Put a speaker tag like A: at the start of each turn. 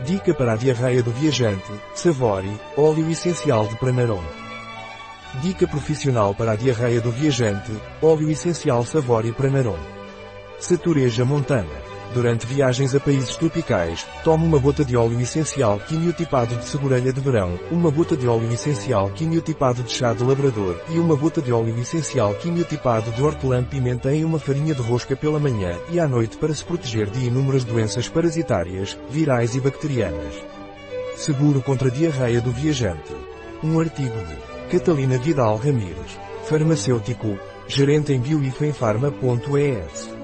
A: Dica para a diarreia do viajante, Savori, óleo essencial de Pranarum. Dica profissional para a diarreia do viajante, óleo essencial Savori Pranarum. Satureja Montana. Durante viagens a países tropicais, tome uma gota de óleo essencial quimiotipado de segurelha de verão, uma gota de óleo essencial quimiotipado de chá de labrador e uma gota de óleo essencial quimiotipado de hortelã-pimenta em uma farinha de rosca pela manhã e à noite para se proteger de inúmeras doenças parasitárias, virais e bacterianas. Seguro contra a diarreia do viajante. Um artigo de Catalina Vidal Ramírez, farmacêutico, gerente em bioifenfarma.es.